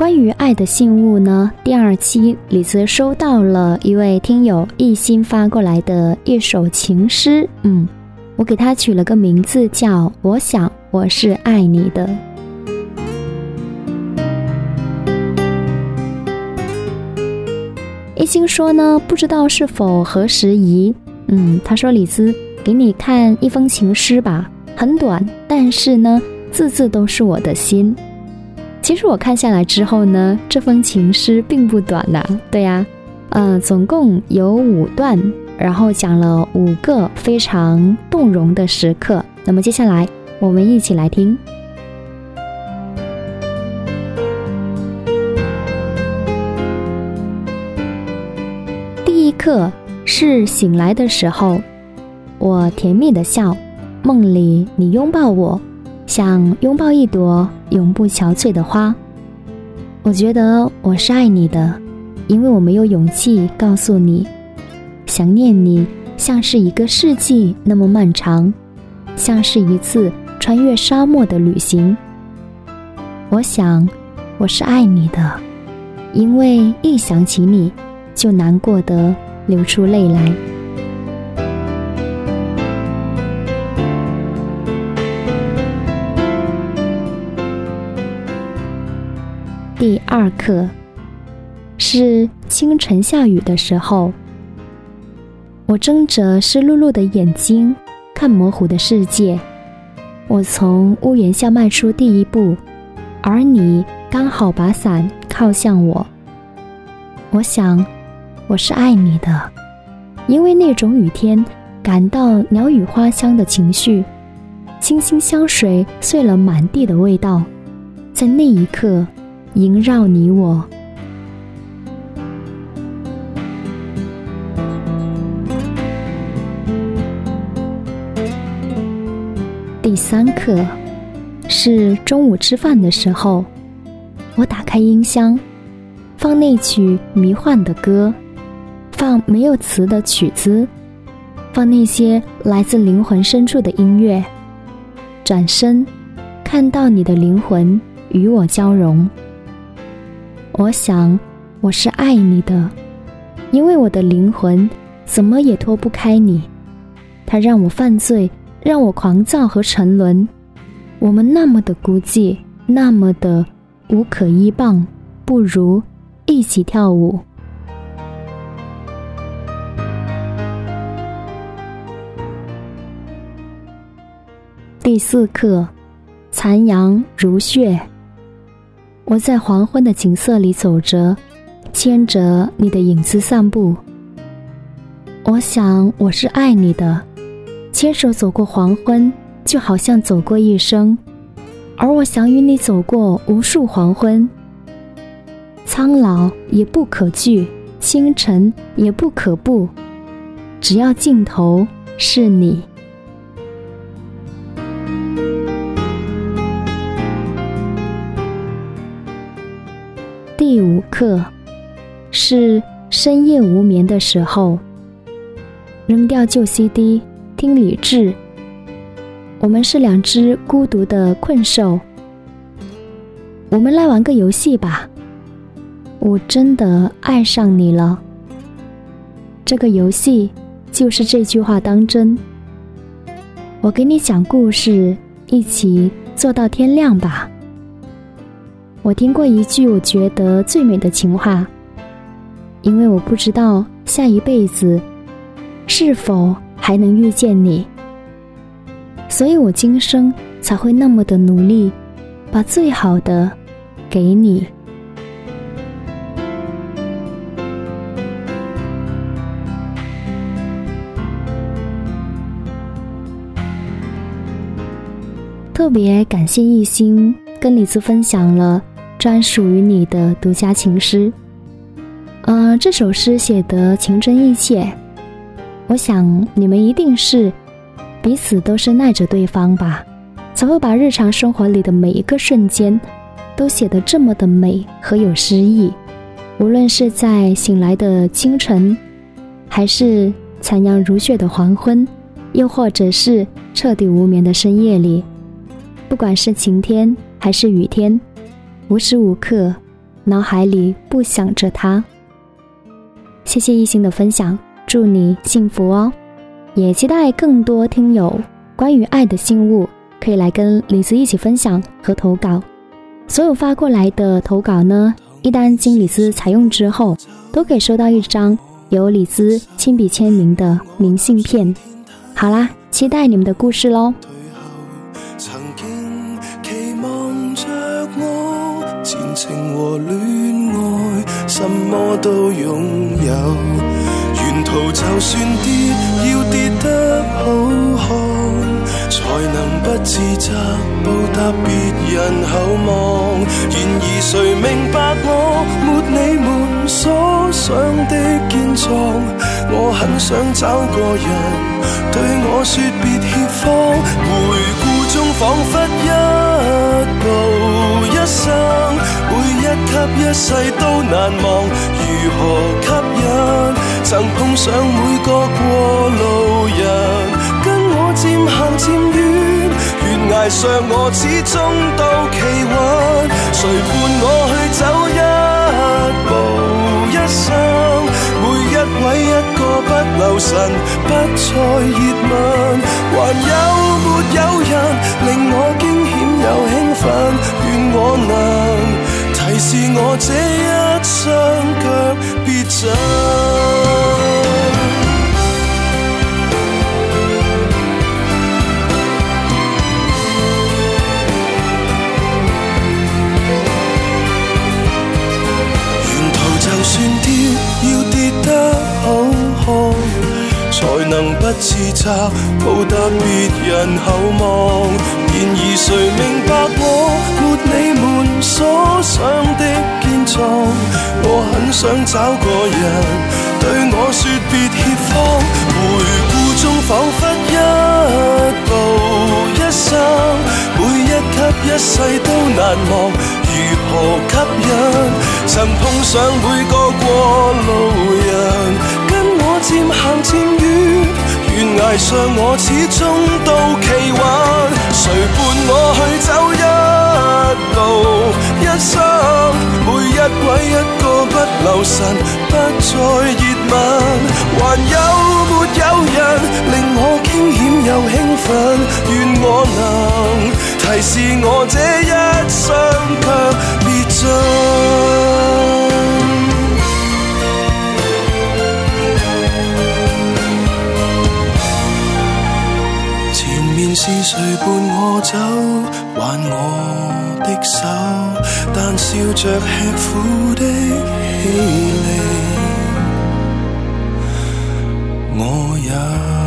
关于爱的信物呢，第二期李子收到了一位听友一心发过来的一首情诗，嗯，我给他取了个名字叫“我想我是爱你的”。一心说呢，不知道是否合时宜，嗯，他说李子给你看一封情诗吧，很短，但是呢，字字都是我的心。其实我看下来之后呢，这封情诗并不短呐。对呀，呃，总共有五段，然后讲了五个非常动容的时刻。那么接下来我们一起来听。第一刻是醒来的时候，我甜蜜的笑，梦里你拥抱我。想拥抱一朵永不憔悴的花。我觉得我是爱你的，因为我没有勇气告诉你，想念你像是一个世纪那么漫长，像是一次穿越沙漠的旅行。我想我是爱你的，因为一想起你，就难过得流出泪来。第二课是清晨下雨的时候，我睁着湿漉漉的眼睛看模糊的世界。我从屋檐下迈出第一步，而你刚好把伞靠向我。我想，我是爱你的，因为那种雨天感到鸟语花香的情绪，清新香水碎了满地的味道，在那一刻。萦绕你我。第三课是中午吃饭的时候，我打开音箱，放那曲迷幻的歌，放没有词的曲子，放那些来自灵魂深处的音乐。转身，看到你的灵魂与我交融。我想，我是爱你的，因为我的灵魂怎么也脱不开你。它让我犯罪，让我狂躁和沉沦。我们那么的孤寂，那么的无可依傍，不如一起跳舞。第四课，残阳如血。我在黄昏的景色里走着，牵着你的影子散步。我想我是爱你的，牵手走过黄昏，就好像走过一生。而我想与你走过无数黄昏，苍老也不可惧，清晨也不可怖，只要尽头是你。第五课是深夜无眠的时候，扔掉旧 CD，听理智。我们是两只孤独的困兽。我们来玩个游戏吧。我真的爱上你了。这个游戏就是这句话当真。我给你讲故事，一起做到天亮吧。我听过一句我觉得最美的情话，因为我不知道下一辈子是否还能遇见你，所以我今生才会那么的努力，把最好的给你。特别感谢一心跟李子分享了。专属于你的独家情诗，呃，这首诗写得情真意切。我想你们一定是彼此都是爱着对方吧，才会把日常生活里的每一个瞬间都写得这么的美和有诗意。无论是在醒来的清晨，还是残阳如血的黄昏，又或者是彻底无眠的深夜里，不管是晴天还是雨天。无时无刻，脑海里不想着他。谢谢一心的分享，祝你幸福哦！也期待更多听友关于爱的信物可以来跟李子一起分享和投稿。所有发过来的投稿呢，一旦经李子采用之后，都可以收到一张由李子亲笔签名的明信片。好啦，期待你们的故事喽！情和恋爱，什么都拥有。沿途就算跌，要跌得好看，才能不自责报答别人厚望。然而谁明白我没你们所想的坚壮？我很想找个人对我说别怯慌。回顾中仿佛一步一生。一给一世都难忘，如何吸引？曾碰上每个过路人，跟我渐行渐远。悬崖上我始终都企稳，谁伴我去走一步？一生？每一位一个不留神，不再热吻，还有没有人令我惊险又兴奋？愿我能。是我这一双脚别走。沿途就算跌，要跌得好看，才能不自责，报答别人厚望。然而想找个人对我说别怯慌。回顾中仿佛一步一生，每一给一世都难忘。如何吸引？曾碰上每个过路人，跟我渐行渐远。悬崖上我始终都企稳，谁伴我去走一路？生每一位一个不留神，不再热吻，还有没有人令我惊险又兴奋？愿我能提示我这一双却别进。前面是谁伴我走？挽我的手。但笑着吃苦的我也。